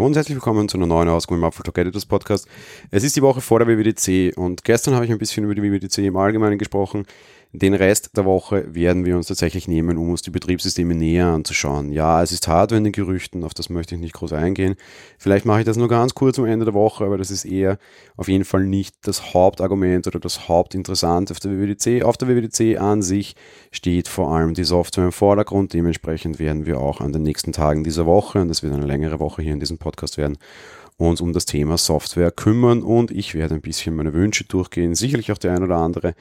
Hallo und herzlich willkommen zu einer neuen Ausgabe im Apfel Talk Editors Podcast. Es ist die Woche vor der WWDC und gestern habe ich ein bisschen über die WWDC im Allgemeinen gesprochen. Den Rest der Woche werden wir uns tatsächlich nehmen, um uns die Betriebssysteme näher anzuschauen. Ja, es ist Hardware in den Gerüchten, auf das möchte ich nicht groß eingehen. Vielleicht mache ich das nur ganz kurz am Ende der Woche, aber das ist eher auf jeden Fall nicht das Hauptargument oder das Hauptinteressante auf der WWDC. Auf der WWDC an sich steht vor allem die Software im Vordergrund. Dementsprechend werden wir auch an den nächsten Tagen dieser Woche, und das wird eine längere Woche hier in diesem Podcast werden, uns um das Thema Software kümmern und ich werde ein bisschen meine Wünsche durchgehen, sicherlich auch die ein oder andere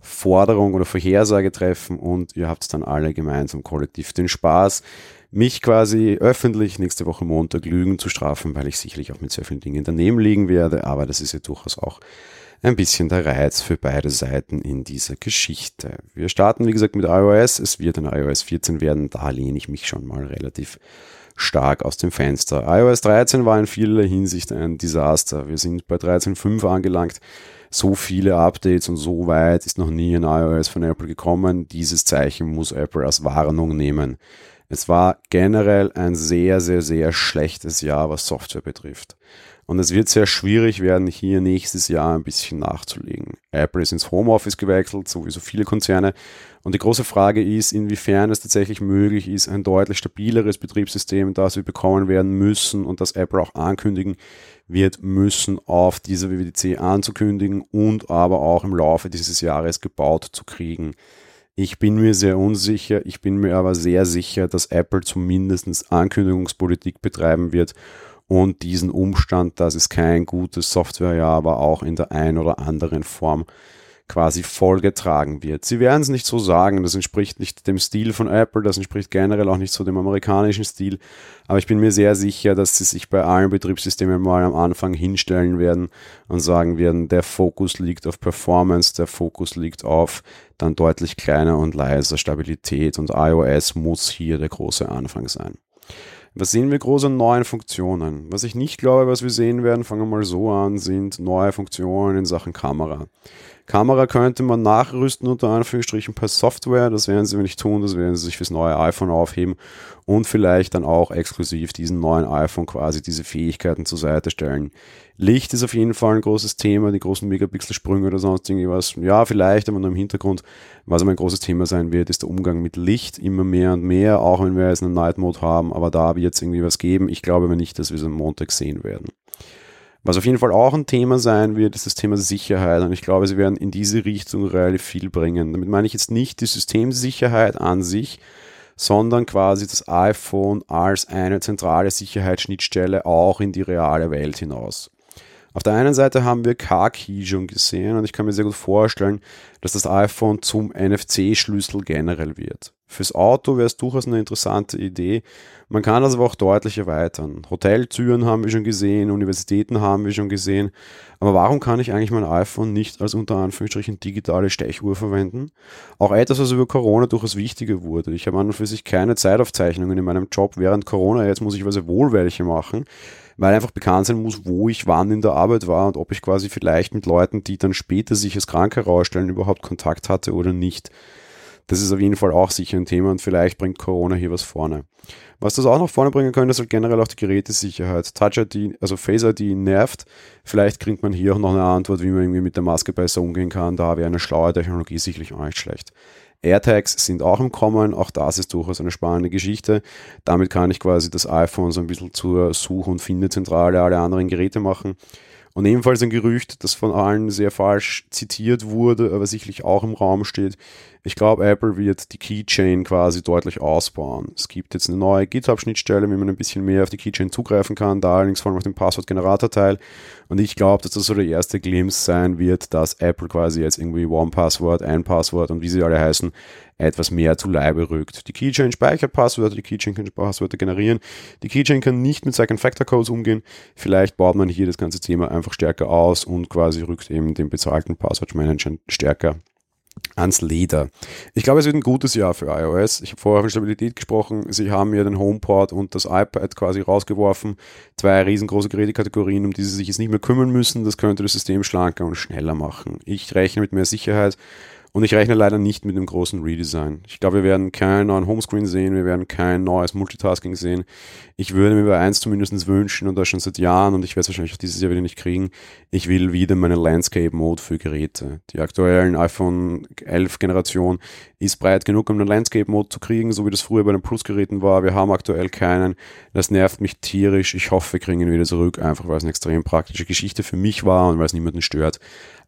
Forderung oder Vorhersage treffen und ihr habt dann alle gemeinsam kollektiv den Spaß, mich quasi öffentlich nächste Woche Montag Lügen zu strafen, weil ich sicherlich auch mit sehr vielen Dingen daneben liegen werde, aber das ist ja durchaus auch ein bisschen der Reiz für beide Seiten in dieser Geschichte. Wir starten, wie gesagt, mit iOS. Es wird ein iOS 14 werden. Da lehne ich mich schon mal relativ stark aus dem Fenster. iOS 13 war in vieler Hinsicht ein Desaster. Wir sind bei 13.5 angelangt so viele Updates und so weit ist noch nie ein iOS von Apple gekommen. Dieses Zeichen muss Apple als Warnung nehmen. Es war generell ein sehr, sehr, sehr schlechtes Jahr, was Software betrifft. Und es wird sehr schwierig werden, hier nächstes Jahr ein bisschen nachzulegen. Apple ist ins Homeoffice gewechselt, sowieso viele Konzerne. Und die große Frage ist, inwiefern es tatsächlich möglich ist, ein deutlich stabileres Betriebssystem, das wir bekommen werden müssen und das Apple auch ankündigen wird müssen, auf dieser WWDC anzukündigen und aber auch im Laufe dieses Jahres gebaut zu kriegen. Ich bin mir sehr unsicher, ich bin mir aber sehr sicher, dass Apple zumindest Ankündigungspolitik betreiben wird und diesen Umstand, dass es kein gutes Softwarejahr war, auch in der ein oder anderen Form quasi vollgetragen wird. Sie werden es nicht so sagen, das entspricht nicht dem Stil von Apple, das entspricht generell auch nicht so dem amerikanischen Stil, aber ich bin mir sehr sicher, dass sie sich bei allen Betriebssystemen mal am Anfang hinstellen werden und sagen werden, der Fokus liegt auf Performance, der Fokus liegt auf dann deutlich kleiner und leiser Stabilität und iOS muss hier der große Anfang sein. Was sehen wir groß an neuen Funktionen? Was ich nicht glaube, was wir sehen werden, fangen wir mal so an, sind neue Funktionen in Sachen Kamera. Kamera könnte man nachrüsten, unter Anführungsstrichen per Software. Das werden sie nicht tun, das werden sie sich fürs neue iPhone aufheben und vielleicht dann auch exklusiv diesen neuen iPhone quasi diese Fähigkeiten zur Seite stellen. Licht ist auf jeden Fall ein großes Thema, die großen Megapixelsprünge oder sonst irgendwas. Ja, vielleicht, aber nur im Hintergrund. Was aber ein großes Thema sein wird, ist der Umgang mit Licht immer mehr und mehr, auch wenn wir jetzt einen Night Mode haben, aber da wird es irgendwie was geben. Ich glaube aber nicht, dass wir es am Montag sehen werden. Was auf jeden Fall auch ein Thema sein wird, ist das Thema Sicherheit. Und ich glaube, sie werden in diese Richtung relativ viel bringen. Damit meine ich jetzt nicht die Systemsicherheit an sich, sondern quasi das iPhone als eine zentrale Sicherheitsschnittstelle auch in die reale Welt hinaus. Auf der einen Seite haben wir Car Key schon gesehen und ich kann mir sehr gut vorstellen, dass das iPhone zum NFC-Schlüssel generell wird. Fürs Auto wäre es durchaus eine interessante Idee. Man kann das aber auch deutlich erweitern. Hoteltüren haben wir schon gesehen, Universitäten haben wir schon gesehen. Aber warum kann ich eigentlich mein iPhone nicht als unter Anführungsstrichen digitale Stechuhr verwenden? Auch etwas, was über Corona durchaus wichtiger wurde. Ich habe an und für sich keine Zeitaufzeichnungen in meinem Job während Corona. Jetzt muss ich also wohl welche machen weil einfach bekannt sein muss, wo ich wann in der Arbeit war und ob ich quasi vielleicht mit Leuten, die dann später sich als krank herausstellen, überhaupt Kontakt hatte oder nicht. Das ist auf jeden Fall auch sicher ein Thema und vielleicht bringt Corona hier was vorne. Was das auch noch vorne bringen könnte, ist halt generell auch die Gerätesicherheit. Touch ID, also Face ID nervt. Vielleicht kriegt man hier auch noch eine Antwort, wie man irgendwie mit der Maske besser umgehen kann. Da wäre eine schlaue Technologie sicherlich auch nicht schlecht. AirTags sind auch im Kommen, auch das ist durchaus eine spannende Geschichte. Damit kann ich quasi das iPhone so ein bisschen zur Such- und Findezentrale aller anderen Geräte machen. Und ebenfalls ein Gerücht, das von allen sehr falsch zitiert wurde, aber sicherlich auch im Raum steht. Ich glaube, Apple wird die Keychain quasi deutlich ausbauen. Es gibt jetzt eine neue GitHub-Schnittstelle, wie man ein bisschen mehr auf die Keychain zugreifen kann, da allerdings vor allem auf den Passwortgenerator-Teil. Und ich glaube, dass das so der erste Glimpse sein wird, dass Apple quasi jetzt irgendwie One-Passwort, ein Passwort und wie sie alle heißen, etwas mehr zu Leibe rückt. Die Keychain speichert Passwörter, die Keychain kann Passwörter generieren. Die Keychain kann nicht mit Second-Factor-Codes umgehen. Vielleicht baut man hier das ganze Thema einfach stärker aus und quasi rückt eben den bezahlten Passwortmanager stärker ans Leder. Ich glaube, es wird ein gutes Jahr für iOS. Ich habe vorher von Stabilität gesprochen. Sie haben ja den HomePod und das iPad quasi rausgeworfen. Zwei riesengroße Gerätekategorien, um die sie sich jetzt nicht mehr kümmern müssen. Das könnte das System schlanker und schneller machen. Ich rechne mit mehr Sicherheit Und ich rechne leider nicht mit einem großen Redesign. Ich glaube, wir werden keinen neuen Homescreen sehen, wir werden kein neues Multitasking sehen. Ich würde mir bei eins zumindest wünschen, und das schon seit Jahren, und ich werde es wahrscheinlich auch dieses Jahr wieder nicht kriegen, ich will wieder meinen Landscape-Mode für Geräte. Die aktuellen iPhone 11 Generation ist breit genug, um einen Landscape-Mode zu kriegen, so wie das früher bei den Plus-Geräten war. Wir haben aktuell keinen. Das nervt mich tierisch. Ich hoffe, wir kriegen ihn wieder zurück, einfach weil es eine extrem praktische Geschichte für mich war und weil es niemanden stört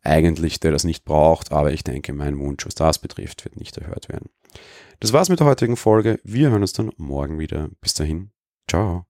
eigentlich, der das nicht braucht, aber ich denke, mein Wunsch, was das betrifft, wird nicht erhört werden. Das war's mit der heutigen Folge. Wir hören uns dann morgen wieder. Bis dahin. Ciao.